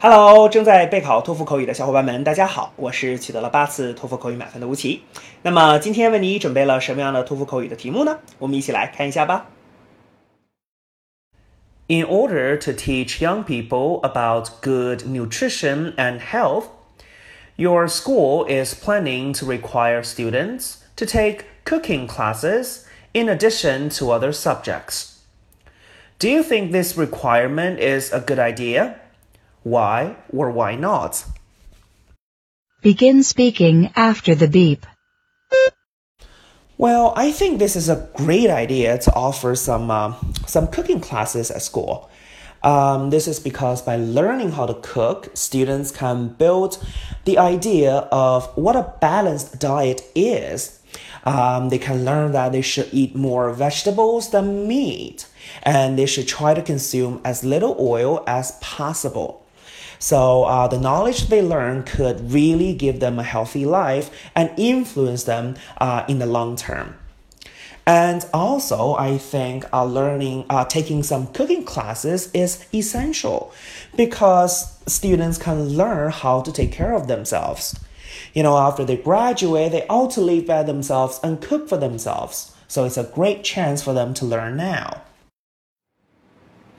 Hello，正在备考托福口语的小伙伴们，大家好，我是取得了八次托福口语满分的吴奇。那么今天为你准备了什么样的托福口语的题目呢？我们一起来看一下吧。In order to teach young people about good nutrition and health, your school is planning to require students to take cooking classes in addition to other subjects. Do you think this requirement is a good idea? Why or why not? Begin speaking after the beep. Well, I think this is a great idea to offer some uh, some cooking classes at school. Um, this is because by learning how to cook, students can build the idea of what a balanced diet is. Um, they can learn that they should eat more vegetables than meat, and they should try to consume as little oil as possible. So uh, the knowledge they learn could really give them a healthy life and influence them uh, in the long term. And also, I think uh, learning, uh, taking some cooking classes is essential because students can learn how to take care of themselves. You know, after they graduate, they ought to live by themselves and cook for themselves. So it's a great chance for them to learn now.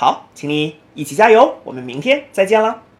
好，请你一起加油，我们明天再见了。